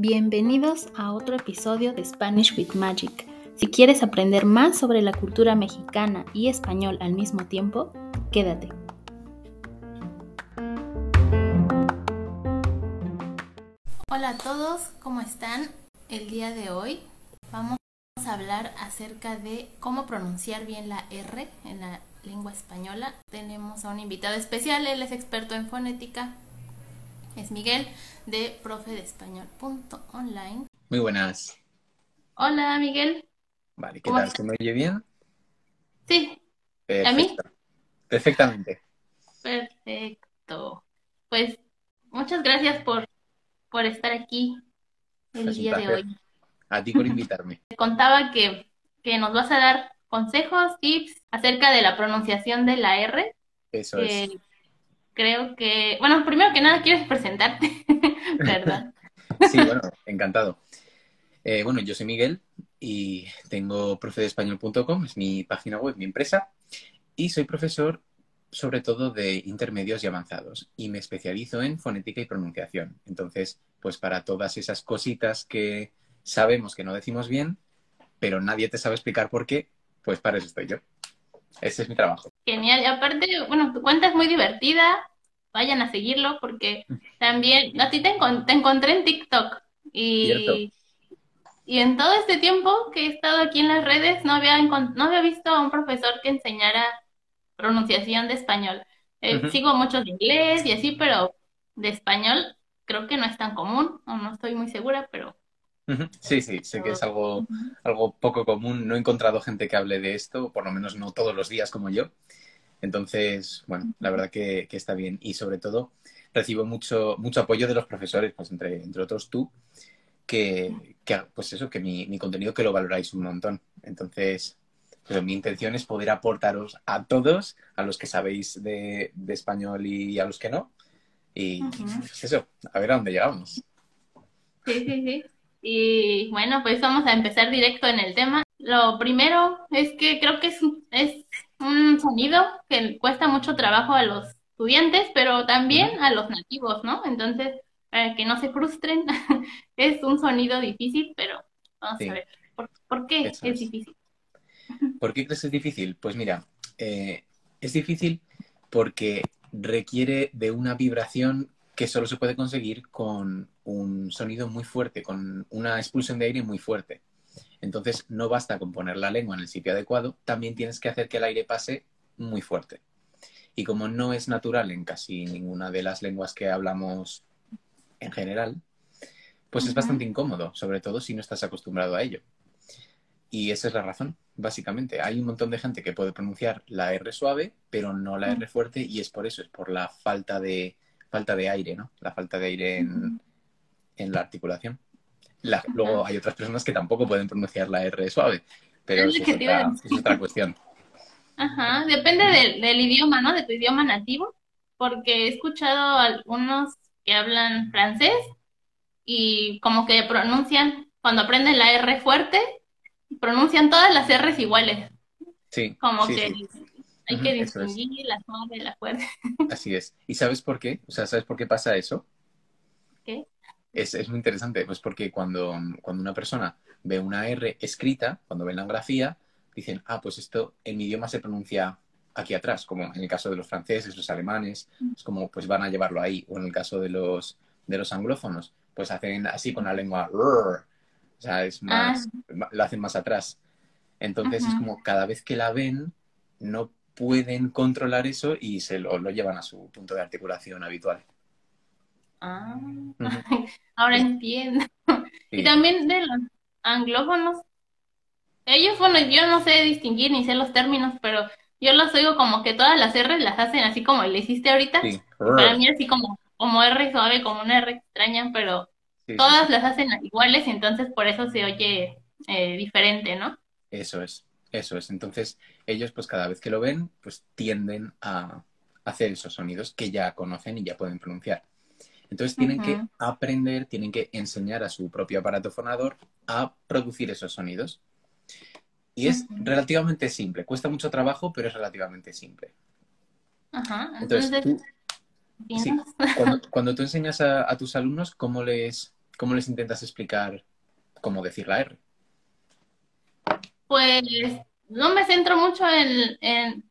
Bienvenidos a otro episodio de Spanish with Magic. Si quieres aprender más sobre la cultura mexicana y español al mismo tiempo, quédate. Hola a todos, ¿cómo están? El día de hoy vamos a hablar acerca de cómo pronunciar bien la R en la lengua española. Tenemos a un invitado especial, él es experto en fonética es Miguel de profe de español.online. Muy buenas. Hola, Miguel. Vale, ¿qué tal? ¿Se me oye bien? Sí. ¿A mí? Perfectamente. Perfecto. Pues muchas gracias por, por estar aquí el día de hoy. A ti por invitarme. Te contaba que, que nos vas a dar consejos, tips acerca de la pronunciación de la R. Eso es creo que, bueno, primero que nada, ¿quieres presentarte? ¿Verdad? sí, bueno, encantado. Eh, bueno, yo soy Miguel y tengo profedespañol.com, es mi página web, mi empresa, y soy profesor sobre todo de intermedios y avanzados y me especializo en fonética y pronunciación. Entonces, pues para todas esas cositas que sabemos que no decimos bien, pero nadie te sabe explicar por qué, pues para eso estoy yo. Ese es mi trabajo. Genial. Y aparte, bueno, tu cuenta es muy divertida. Vayan a seguirlo porque también a ti te, encontré en TikTok y, y en todo este tiempo que he estado aquí en las redes no había, no había visto a un profesor que enseñara pronunciación de español. Eh, sigo muchos de inglés y así, pero de español creo que no es tan común, o no estoy muy segura, pero Sí, sí, sé que es algo, algo poco común. No he encontrado gente que hable de esto, por lo menos no todos los días como yo. Entonces, bueno, la verdad que, está bien. Y sobre todo, recibo mucho, mucho apoyo de los profesores, pues entre, entre otros tú, que, pues eso, que mi, contenido que lo valoráis un montón. Entonces, pues mi intención es poder aportaros a todos, a los que sabéis de, español y a los que no. Y pues eso, a ver a dónde llegamos. Sí, sí, sí. Y bueno, pues vamos a empezar directo en el tema. Lo primero es que creo que es, es un sonido que cuesta mucho trabajo a los estudiantes, pero también a los nativos, ¿no? Entonces, para que no se frustren, es un sonido difícil, pero vamos a ver, ¿por, qué es, difícil? ¿Por qué crees que es difícil? Pues mira, eh, es difícil porque requiere de una vibración que solo se puede conseguir con un sonido muy fuerte, con una expulsión de aire muy fuerte. Entonces, no basta con poner la lengua en el sitio adecuado, también tienes que hacer que el aire pase muy fuerte. Y como no es natural en casi ninguna de las lenguas que hablamos en general, pues es bastante incómodo, sobre todo si no estás acostumbrado a ello. Y esa es la razón, básicamente. Hay un montón de gente que puede pronunciar la R suave, pero no la R fuerte, y es por eso, es por la falta de, falta de aire, ¿no? La falta de aire en, la articulación. luego hay otras personas que tampoco pueden pronunciar la R suave, pero es, otra, cuestión. Ajá, depende del, idioma, ¿no? De tu idioma nativo, porque he escuchado algunos que hablan francés y como que pronuncian, cuando aprenden la R fuerte, pronuncian todas las R's iguales. Sí. Como que hay que distinguir la suave, la fuerte. Así es. ¿Y sabes por qué? O sea, ¿sabes por qué pasa eso? ¿Qué? Es, es muy interesante, pues porque cuando, cuando una persona ve una R escrita, cuando ve la grafía, dicen, ah, pues esto en mi idioma se pronuncia aquí atrás, como en el caso de los franceses, los alemanes, es como pues van a llevarlo ahí, o en el caso de los, de los anglófonos, pues hacen así con la lengua, o sea, es más, ah. lo hacen más atrás. Entonces es como cada vez que la ven, no pueden controlar eso y se lo, llevan a su punto de articulación habitual. Ah, ahora entiendo. Y también de los anglófonos. Ellos, bueno, yo no sé distinguir ni sé los términos, pero yo los oigo como que todas las R las hacen así como le hiciste ahorita. Para mí así como, como R suave, como una R extraña, pero todas las hacen iguales, entonces por eso se oye eh, diferente, ¿no? Eso es. Eso es. Entonces, ellos, pues cada vez que lo ven, pues tienden a hacer esos sonidos que ya conocen y ya pueden pronunciar. Entonces tienen que aprender, tienen que enseñar a su propio aparato fonador a producir esos sonidos. Y es relativamente simple. Cuesta mucho trabajo, pero es relativamente simple. Ajá. Entonces, cuando, tú enseñas a, tus alumnos, ¿cómo les, ¿cómo les intentas explicar cómo decir la R? Pues no me centro mucho en,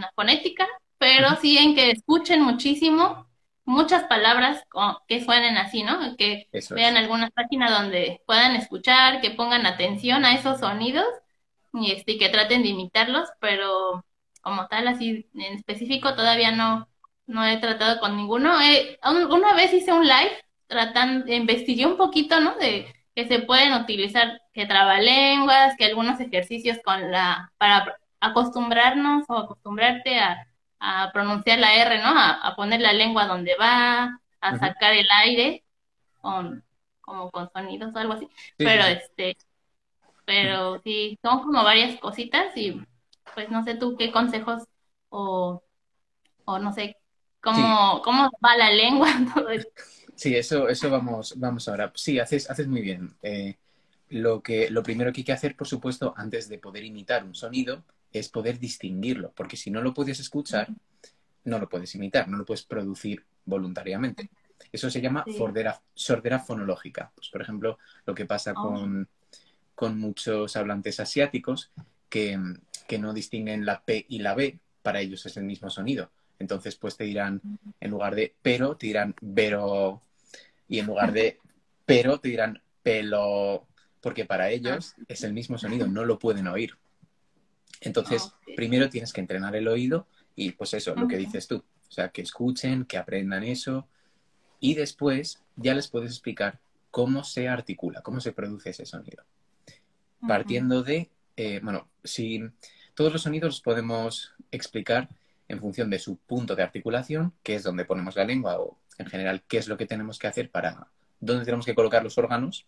la fonética, pero sí en que escuchen muchísimo muchas palabras que suenen así, ¿no? Que vean algunas páginas donde puedan escuchar, que pongan atención a esos sonidos y, este, que traten de imitarlos, pero como tal, así en específico, todavía no, no he tratado con ninguno. una vez hice un live tratando, investigué un poquito, ¿no? De que se pueden utilizar que trabalenguas, que algunos ejercicios con la, para acostumbrarnos o acostumbrarte a, pronunciar la R, ¿no? A, poner la lengua donde va, a sacar el aire con, como con sonidos o algo así. pero este, pero sí, son como varias cositas y pues no sé tú qué consejos o, o no sé cómo, cómo va la lengua, todo esto. Sí, eso, eso vamos, vamos ahora. Sí, haces, haces muy bien. Eh, lo, que, lo primero que hay que hacer, por supuesto, antes de poder imitar un sonido, es poder distinguirlo, porque si no lo puedes escuchar, no lo puedes imitar, no lo puedes producir voluntariamente. Eso se llama sordera, fonológica. Pues, por ejemplo, lo que pasa oh. con, con, muchos hablantes asiáticos que, que, no distinguen la P y la B, para ellos es el mismo sonido. Entonces, pues te dirán, en lugar de pero, te dirán pero, y en lugar de pero te dirán pelo, porque para ellos ah. es el mismo sonido, no lo pueden oír. Entonces, primero tienes que entrenar el oído y pues eso, lo que dices tú, o sea, que escuchen, que aprendan eso y después ya les puedes explicar cómo se articula, cómo se produce ese sonido. Partiendo de, eh, bueno, si todos los sonidos los podemos explicar en función de su punto de articulación, que es donde ponemos la lengua o en general qué es lo que tenemos que hacer para dónde tenemos que colocar los órganos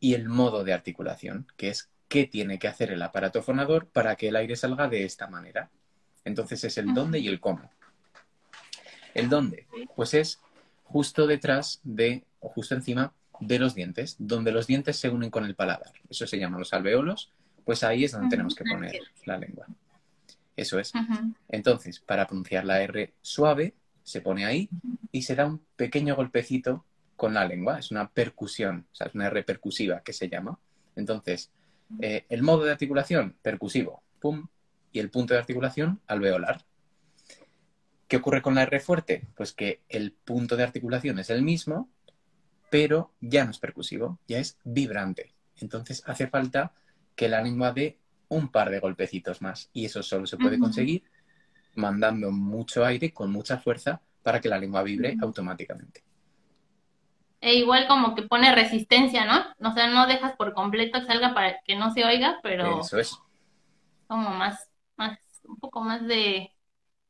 y el modo de articulación, que es qué tiene que hacer el aparato fonador para que el aire salga de esta manera. Entonces es el dónde y el cómo. El dónde, pues es justo detrás de, o justo encima de los dientes, donde los dientes se unen con el paladar. Eso se llama los alveolos, pues ahí es donde tenemos que poner la lengua. Eso es. Entonces, para pronunciar la R suave, se pone ahí y se da un pequeño golpecito con la lengua. Es una percusión, o sea, es una R percusiva que se llama. Entonces, eh, el modo de articulación, percusivo, pum, y el punto de articulación, alveolar. ¿Qué ocurre con la R fuerte? Pues que el punto de articulación es el mismo, pero ya no es percusivo, ya es vibrante. Entonces hace falta que la lengua dé un par de golpecitos más. Y eso solo se puede conseguir mandando mucho aire con mucha fuerza para que la lengua vibre automáticamente. E igual como que pone resistencia, ¿no? O sea, no dejas por completo que salga para que no se oiga, pero... Eso es. Como más, más, un poco más de,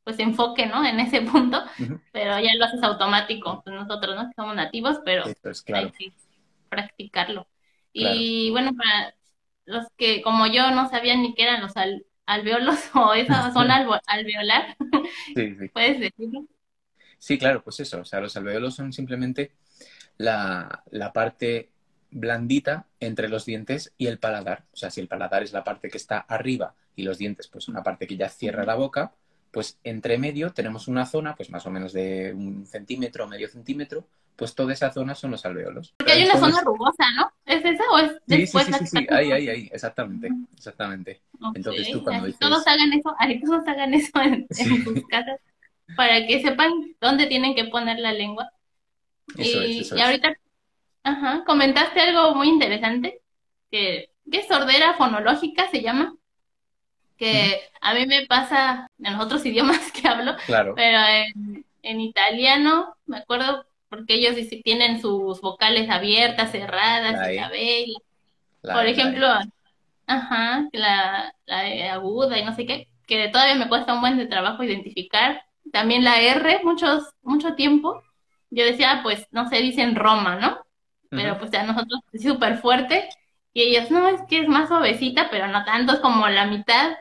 pues, enfoque, ¿no? En ese punto, pero ya lo haces automático. Pues nosotros, ¿no? Somos nativos, pero hay que practicarlo. Y bueno, para los que como yo no sabían ni qué eran los alveolos o esa zona alveolar, ¿puedes decirlo? Sí, claro, pues eso, o sea, los alveolos son simplemente la, parte blandita entre los dientes y el paladar. O sea, si el paladar es la parte que está arriba y los dientes, pues una parte que ya cierra la boca, pues entre medio tenemos una zona, pues más o menos de un centímetro o medio centímetro, pues toda esa zona son los alveolos. Porque hay una zona rugosa, ¿no? ¿Es o es después? Sí, sí, sí, sí, ahí, ahí, ahí, exactamente, exactamente. Entonces tú cuando dices... Todos hagan eso, todos hagan eso en, sus casas para que sepan dónde tienen que poner la lengua. Eso y, es, y ahorita, ajá, comentaste algo muy interesante, que, ¿qué sordera fonológica se llama? Que a mí me pasa en los otros idiomas que hablo, claro. pero en, en italiano, me acuerdo porque ellos tienen sus vocales abiertas, cerradas, la, la B. por ejemplo, ajá, la, la, aguda y no sé qué, que todavía me cuesta un buen de trabajo identificar. También la R, muchos, mucho tiempo, yo decía, pues, no se dicen Roma, ¿no? Pero pues a nosotros es súper fuerte y ellos, no, es que es más suavecita, pero no tanto, es como la mitad.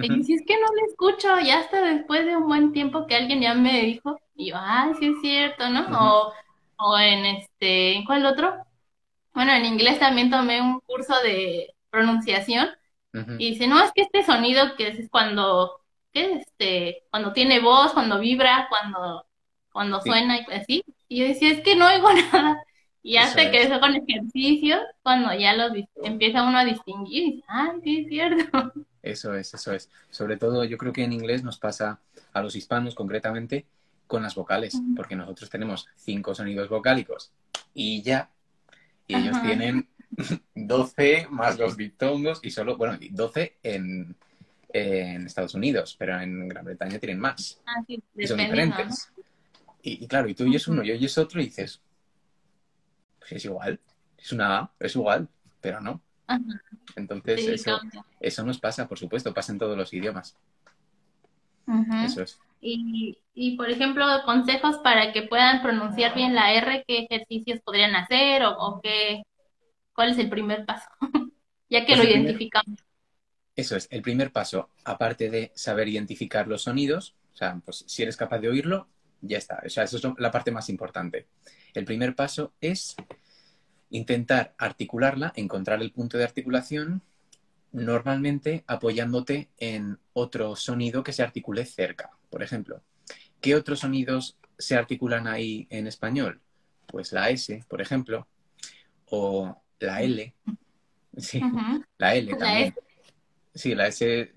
Y si es que no le escucho, ya hasta después de un buen tiempo que alguien ya me dijo, y yo, ay, sí es cierto, ¿no? o, o en este, ¿en cuál otro? Bueno, en inglés también tomé un curso de pronunciación y dice, no, es que este sonido que es cuando, ¿qué? Este, cuando tiene voz, cuando vibra, cuando, cuando suena y así. Y yo decía, es que no oigo nada. Y hasta que eso con ejercicios, cuando ya los empieza uno a distinguir, ah, sí es cierto. Eso es, eso es. Sobre todo yo creo que en inglés nos pasa a los hispanos concretamente con las vocales, porque nosotros tenemos cinco sonidos vocálicos y ya, y ellos tienen 12 más los diptongos y solo, bueno, 12 en, en Estados Unidos, pero en Gran Bretaña tienen más. Ah, sí, y son diferentes. Y, claro, y tú oyes uno y oyes otro y dices, pues es igual, es una A, es igual, pero no. Entonces, eso, eso nos pasa, por supuesto, pasa en todos los idiomas. Eso es. Y, y, por ejemplo, consejos para que puedan pronunciar bien la R, ¿qué ejercicios podrían hacer o, o qué, cuál es el primer paso? ya que pues lo identificamos. eso es, el primer paso, aparte de saber identificar los sonidos, o sea, pues si eres capaz de oírlo, ya está. O sea, eso es la parte más importante. El primer paso es intentar articularla, encontrar el punto de articulación, normalmente apoyándote en otro sonido que se articule cerca. Por ejemplo, ¿qué otros sonidos se articulan ahí en español? Pues la S, por ejemplo, o la L. Sí, la L también. Sí, la S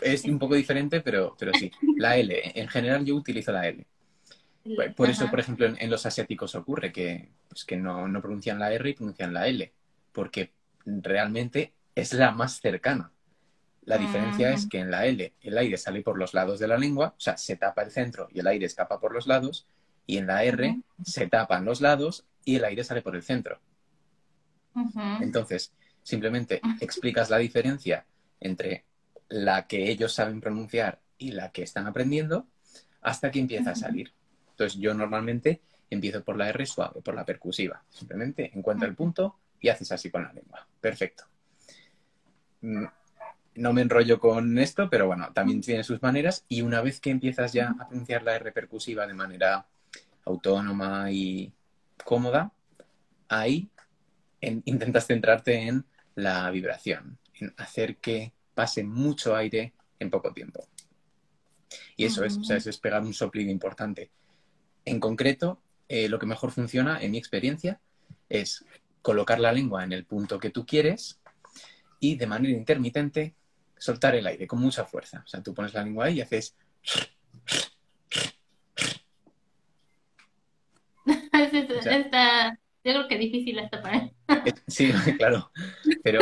es un poco diferente, pero, pero sí. La L, en general yo utilizo la L. Por eso, por ejemplo, en, los asiáticos ocurre que, pues, que no, no, pronuncian la R y pronuncian la L, porque realmente es la más cercana. La diferencia es que en la L el aire sale por los lados de la lengua, o sea, se tapa el centro y el aire escapa por los lados, y en la R se tapan los lados y el aire sale por el centro. Entonces, simplemente explicas la diferencia entre la que ellos saben pronunciar y la que están aprendiendo hasta que empieza a salir. Entonces yo normalmente empiezo por la R suave, por la percusiva. Simplemente encuentra el punto y haces así con la lengua. Perfecto. Mm, no me enrollo con esto, pero bueno, también tiene sus maneras y una vez que empiezas ya a pronunciar la R percusiva de manera autónoma y cómoda, ahí intentas centrarte en la vibración, en hacer que pase mucho aire en poco tiempo. Y eso es, o sea, eso es pegar un soplido importante. En concreto, eh, lo que mejor funciona, en mi experiencia, es colocar la lengua en el punto que tú quieres y de manera intermitente soltar el aire con mucha fuerza. O sea, tú pones la lengua ahí y haces... yo creo que difícil esta para Sí, claro. Pero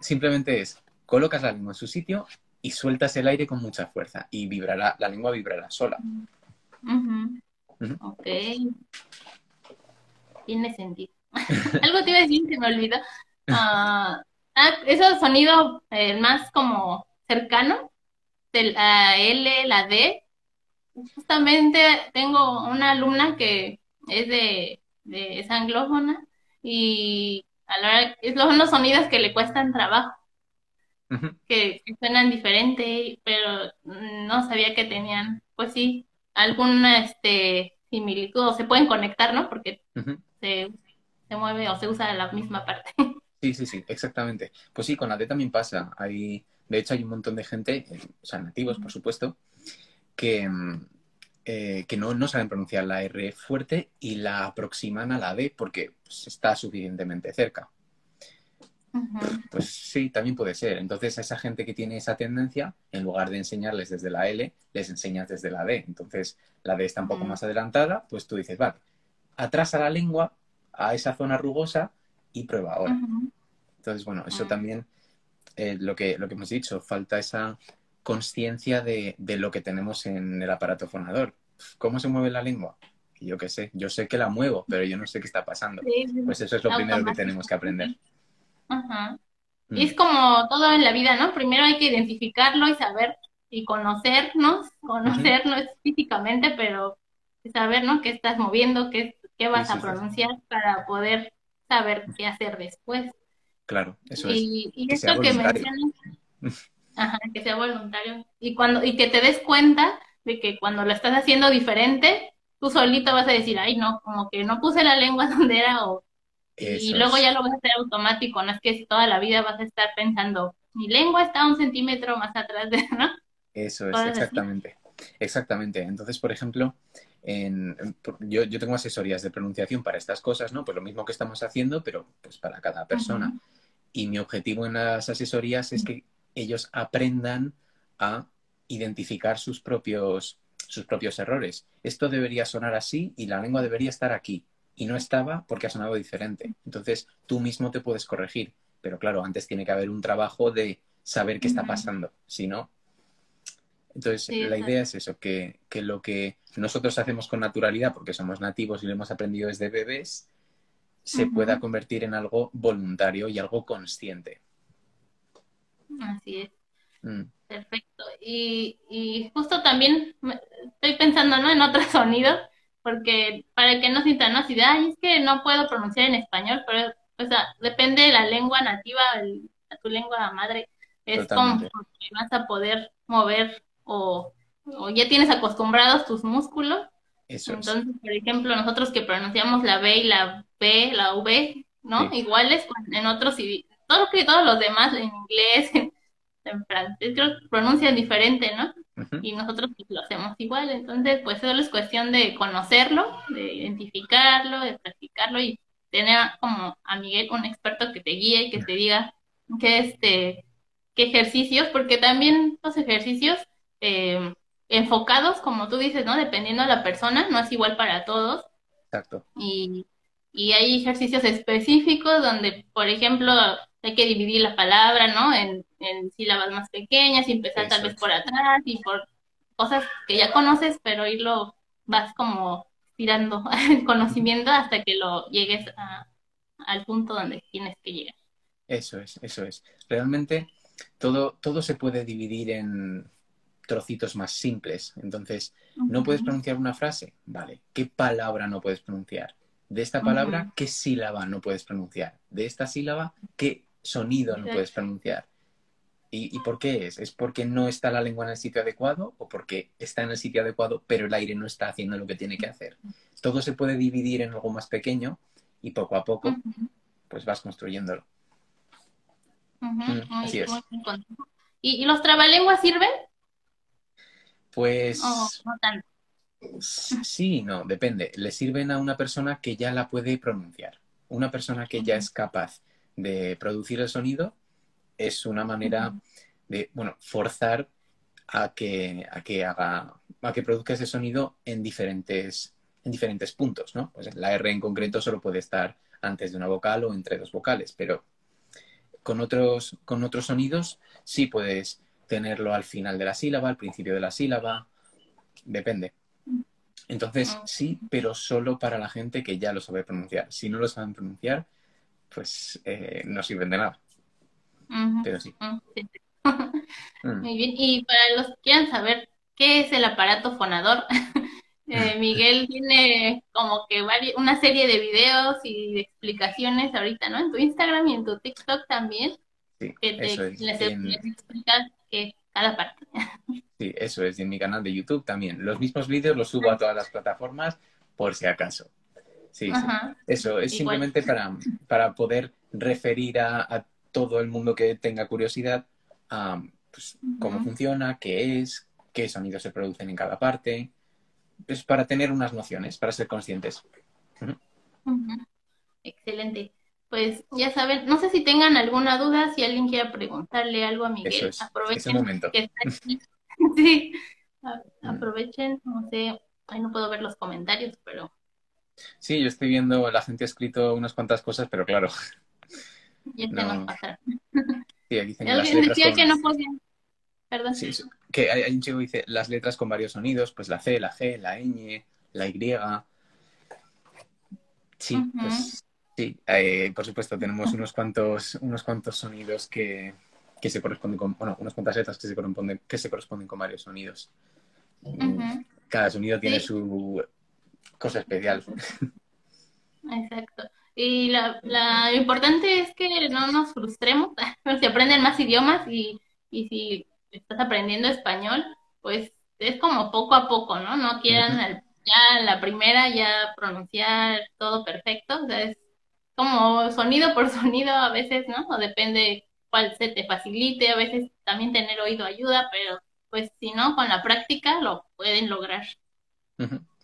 simplemente es, colocas la lengua en su sitio y sueltas el aire con mucha fuerza y vibrará, la lengua vibrará sola. Ok. Tiene sentido. Algo te iba a decir que me olvidó. Ah, ah, ese sonido eh, más como cercano, la L, la D. Justamente tengo una alumna que es de, de es anglófona y a la hora, es los sonidos que le cuestan trabajo, que, que, suenan diferente, pero no sabía que tenían, pues sí, alguna este, similitud o se pueden conectar, ¿no? Porque se, mueve o se usa la misma parte. Sí, sí, sí, exactamente. Pues sí, con la D también pasa. Hay, de hecho, hay un montón de gente, eh, o sea, nativos, por supuesto, que, mm, eh, que no, no, saben pronunciar la R fuerte y la aproximan a la D porque pues, está suficientemente cerca. Pues sí, también puede ser. Entonces, a esa gente que tiene esa tendencia, en lugar de enseñarles desde la L, les enseñas desde la D. Entonces, la D está un poco más adelantada, pues tú dices, vale, atrasa la lengua a esa zona rugosa y prueba ahora. Entonces, bueno, eso también, eh, lo, que, lo que hemos dicho, falta esa conciencia de, de, lo que tenemos en el aparato fonador. ¿Cómo se mueve la lengua? yo qué sé, yo sé que la muevo, pero yo no sé qué está pasando. Pues eso es lo primero que tenemos que aprender. Ajá. Mm. Y es como todo en la vida, ¿no? Primero hay que identificarlo y saber y conocernos, conocernos físicamente, pero saber, ¿no? Qué estás moviendo, qué, qué vas a pronunciar para poder saber qué hacer después. Claro, eso es. Y, esto que mencionas, ajá, que sea voluntario. Y cuando, y que te des cuenta de que cuando lo estás haciendo diferente, tú solito vas a decir, ay, no, como que no puse la lengua donde era o y luego ya lo vas a hacer automático, no es que toda la vida vas a estar pensando, mi lengua está un centímetro más atrás de, ¿no? Eso es, exactamente. Exactamente. Entonces, por ejemplo, yo, tengo asesorías de pronunciación para estas cosas, ¿no? Pues lo mismo que estamos haciendo, pero pues para cada persona. Y mi objetivo en las asesorías es que ellos aprendan a identificar sus propios, sus propios errores. Esto debería sonar así y la lengua debería estar aquí. Y no estaba porque ha sonado diferente. Entonces, tú mismo te puedes corregir. Pero claro, antes tiene que haber un trabajo de saber qué está pasando. Si no, entonces, la idea es eso, que, lo que nosotros hacemos con naturalidad, porque somos nativos y lo hemos aprendido desde bebés, se pueda convertir en algo voluntario y algo consciente. Así es. Mm. Perfecto. Y, y, justo también estoy pensando ¿no? en otros sonidos, porque para que no sientan así de, ay, es que no puedo pronunciar en español, pero o sea, depende de la lengua nativa, tu lengua madre, es como que vas a poder mover o, ya tienes acostumbrados tus músculos. Entonces, por ejemplo, nosotros que pronunciamos la B y la B, la V, ¿no? Iguales en otros todo que todos los demás en inglés, en, francés, creo que pronuncian diferente, ¿no? Y nosotros pues, lo hacemos igual. Entonces, pues solo es cuestión de conocerlo, de identificarlo, de practicarlo y tener como a Miguel un experto que te guíe y que te diga qué este qué ejercicios, porque también los ejercicios eh, enfocados, como tú dices, ¿no? Dependiendo de la persona, no es igual para todos. Exacto. Y, y hay ejercicios específicos donde, por ejemplo, hay que dividir la palabra, ¿no? En, sílabas más pequeñas y empezar tal vez por atrás y por cosas que ya conoces, pero irlo vas como tirando el conocimiento hasta que lo llegues al punto donde tienes que llegar. Eso es, eso es. Realmente todo, todo se puede dividir en, trocitos más simples. Entonces, ¿no puedes pronunciar una frase? Vale. ¿Qué palabra no puedes pronunciar? De esta palabra, ¿qué sílaba no puedes pronunciar? De esta sílaba, ¿qué sonido no puedes pronunciar? ¿Y, por qué es? ¿Es porque no está la lengua en el sitio adecuado o porque está en el sitio adecuado pero el aire no está haciendo lo que tiene que hacer? Todo se puede dividir en algo más pequeño y poco a poco pues vas construyéndolo. Mm, así es. ¿Y, ¿Y los trabalenguas sirven? Pues... Sí, no, depende. Le sirven a una persona que ya la puede pronunciar. Una persona que ya es capaz de producir el sonido es una manera de, bueno, forzar a que, a que haga, a que produzca ese sonido en diferentes, en diferentes puntos, ¿no? Pues la R en concreto solo puede estar antes de una vocal o entre dos vocales, pero con otros, con otros sonidos sí puedes tenerlo al final de la sílaba, al principio de la sílaba, depende. Entonces, ah. sí, pero solo para la gente que ya lo sabe pronunciar. Si no lo saben pronunciar, pues eh, no sirven de nada. Pero sí. Mm. Muy bien. Y para los que quieran saber qué es el aparato fonador, eh, Miguel tiene como que una serie de videos y de explicaciones ahorita, ¿no? En tu Instagram y en tu TikTok también. Sí, que te, les, explicas cada parte. Sí, eso es, y en mi canal de YouTube también. Los mismos vídeos los subo a todas las plataformas por si acaso. Sí, sí. Eso es simplemente para, para poder referir a, todo el mundo que tenga curiosidad a pues, cómo funciona, qué es, qué sonidos se producen en cada parte. Es para tener unas nociones, para ser conscientes. Excelente pues ya saben, no sé si tengan alguna duda, si alguien quiere preguntarle algo a Miguel, aprovechen que está aquí. sí, mm. aprovechen, no sé, ahí no puedo ver los comentarios, pero... Sí, yo estoy viendo, la gente ha escrito unas cuantas cosas, pero claro. Ya se nos pasaron. Sí, aquí dicen Alguien decía que no podían... Perdón. Sí, que hay, un chico que dice las letras con varios sonidos, pues la C, la G, la ñ, la Y. Sí, pues Sí, eh, por supuesto, tenemos unos cuantos, unos cuantos sonidos que, se corresponden con, bueno, unas cuantas letras que se corresponden, que se corresponden con varios sonidos. Cada sonido tiene su cosa especial. Exacto. Y la, la, lo importante es que no nos frustremos, se aprenden más idiomas y, y si estás aprendiendo español, pues es como poco a poco, ¿no? No quieran ya la primera ya pronunciar todo perfecto, o sea, es como sonido por sonido a veces, ¿no? O depende cuál se te facilite, a veces también tener oído ayuda, pero pues si no, con la práctica lo pueden lograr.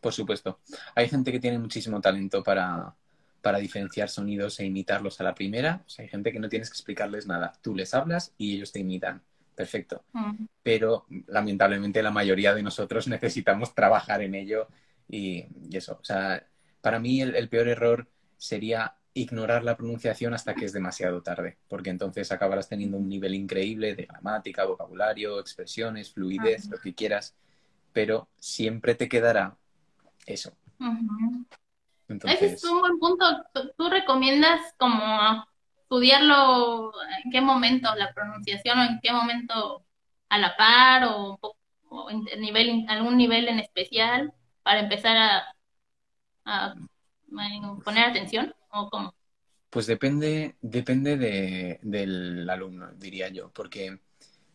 por supuesto. Hay gente que tiene muchísimo talento para, para diferenciar sonidos e imitarlos a la primera. O sea, hay gente que no tienes que explicarles nada. Tú les hablas y ellos te imitan. Perfecto. Pero lamentablemente la mayoría de nosotros necesitamos trabajar en ello y, eso. O sea, para mí el, peor error sería ignorar la pronunciación hasta que es demasiado tarde, porque entonces acabarás teniendo un nivel increíble de gramática, vocabulario, expresiones, fluidez, lo que quieras, pero siempre te quedará eso. Ese es un buen punto. ¿Tú recomiendas como estudiarlo en qué momento la pronunciación o en qué momento a la par o, en nivel, algún nivel en especial para empezar a, a, poner atención o cómo? Pues depende, depende de, del alumno, diría yo, porque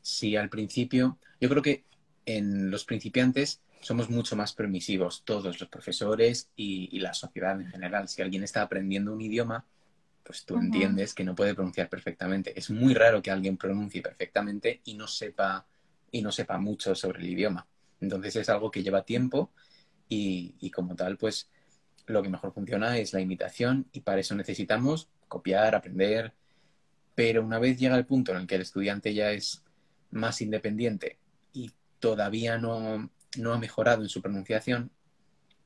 si al principio, yo creo que en los principiantes somos mucho más permisivos, todos los profesores y, la sociedad en general. Si alguien está aprendiendo un idioma, pues tú entiendes que no puede pronunciar perfectamente. Es muy raro que alguien pronuncie perfectamente y no sepa, y no sepa mucho sobre el idioma. Entonces es algo que lleva tiempo y, y como tal, pues lo que mejor funciona es la imitación y para eso necesitamos copiar, aprender. Pero una vez llega el punto en el que el estudiante ya es más independiente y todavía no, no ha mejorado en su pronunciación,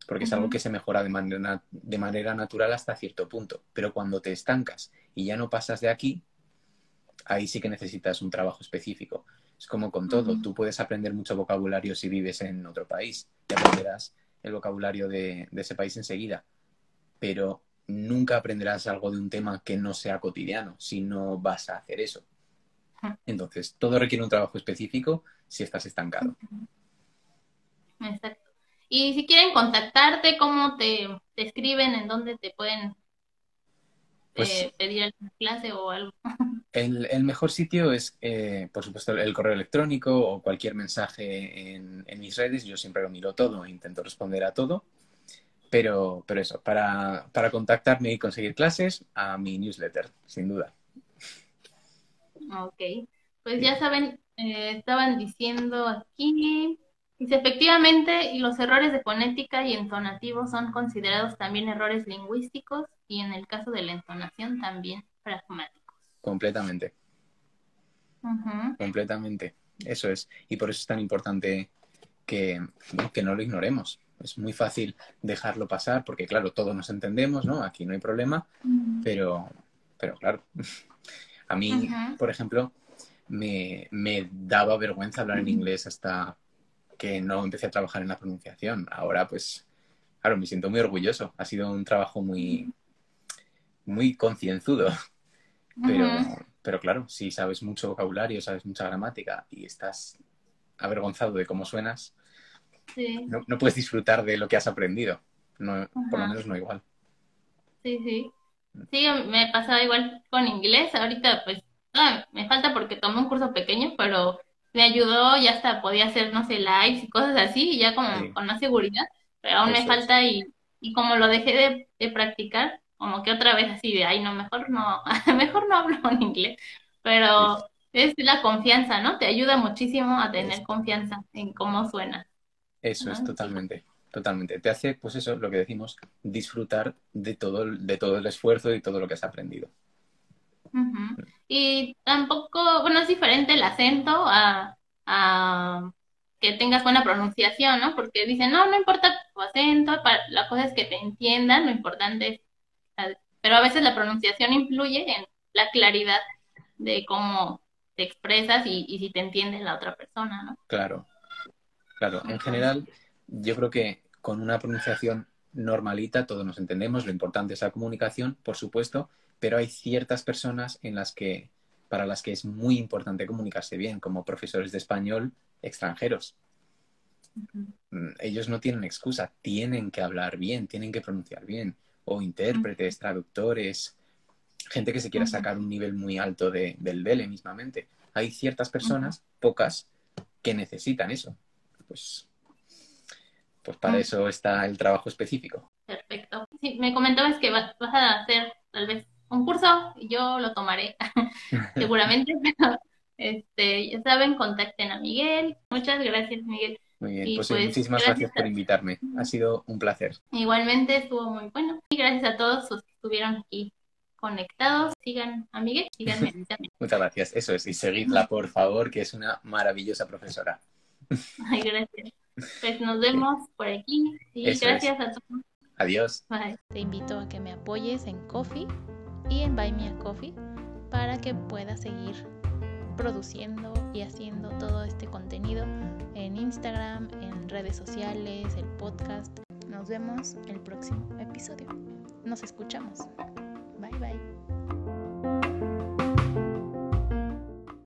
porque es algo que se mejora de manera, de manera natural hasta cierto punto. Pero cuando te estancas y ya no pasas de aquí, ahí sí que necesitas un trabajo específico. Es como con todo, tú puedes aprender mucho vocabulario si vives en otro país, y aprenderás el vocabulario de, ese país enseguida, pero nunca aprenderás algo de un tema que no sea cotidiano si no vas a hacer eso. Entonces, todo requiere un trabajo específico si estás estancado. Exacto. Y si quieren contactarte, ¿cómo te, escriben? ¿En dónde te pueden pues eh, pedir alguna clase o algo? El, mejor sitio es, eh, por supuesto, el correo electrónico o cualquier mensaje en, mis redes. Yo siempre lo miro todo e intento responder a todo. Pero, pero eso, para, para contactarme y conseguir clases, a mi newsletter, sin duda. Ok, pues ya saben, eh, estaban diciendo aquí Dice, efectivamente, los errores de fonética y entonativo son considerados también errores lingüísticos y en el caso de la entonación también pragmáticos. Completamente. Completamente. Eso es. Y por eso es tan importante que, que no lo ignoremos. Es muy fácil dejarlo pasar porque, claro, todos nos entendemos, ¿no? Aquí no hay problema, pero, pero claro, a mí, por ejemplo, me, me daba vergüenza hablar en inglés hasta que no empecé a trabajar en la pronunciación. Ahora, pues, claro, me siento muy orgulloso. Ha sido un trabajo muy, muy concienzudo. Pero, pero claro, si sabes mucho vocabulario, sabes mucha gramática y estás avergonzado de cómo suenas, no, no, puedes disfrutar de lo que has aprendido. No, por lo menos no igual. Sí, sí. Sí, me pasaba igual con inglés. Ahorita, pues, ah, me falta porque tomé un curso pequeño, pero me ayudó, ya hasta podía hacer, no sé, lives y cosas así, y ya como con más seguridad, pero aún me falta y, y como lo dejé de, practicar, como que otra vez así de, ay, no, mejor no, mejor no hablo en inglés, pero es la confianza, ¿no? Te ayuda muchísimo a tener confianza en cómo suena. Eso es totalmente, totalmente. Te hace, pues eso, lo que decimos, disfrutar de todo, de todo el esfuerzo y todo lo que has aprendido. Y tampoco, bueno, es diferente el acento a, que tengas buena pronunciación, ¿no? Porque dicen, no, no importa tu acento, la cosa es que te entiendan, lo importante es, pero a veces la pronunciación influye en la claridad de cómo te expresas y, y si te entiende la otra persona, ¿no? Claro, claro. En general, yo creo que con una pronunciación normalita todos nos entendemos, lo importante es la comunicación, por supuesto, pero hay ciertas personas en las que, para las que es muy importante comunicarse bien, como profesores de español extranjeros. Mm, ellos no tienen excusa, tienen que hablar bien, tienen que pronunciar bien, o intérpretes, traductores, gente que se quiera sacar un nivel muy alto de, del DELE mismamente. Hay ciertas personas, pocas, que necesitan eso. Pues, pues para eso está el trabajo específico. Perfecto. Sí, me comentabas que vas a hacer tal vez un curso y yo lo tomaré seguramente, Este, ya saben, contacten a Miguel. Muchas gracias, Miguel. Muy bien, pues, pues, muchísimas gracias, por invitarme. Ha sido un placer. Igualmente estuvo muy bueno. Y gracias a todos los que estuvieron aquí conectados. Sigan a Miguel, síganme. Muchas gracias. Eso es, y seguidla, por favor, que es una maravillosa profesora. Ay, gracias. Pues nos vemos por aquí. Y gracias a todos. Adiós. Bye. Te invito a que me apoyes en Coffee y en Buy Me a Coffee para que pueda seguir produciendo y haciendo todo este contenido en Instagram, en redes sociales, el podcast. Nos vemos el próximo episodio. Nos escuchamos. Bye bye.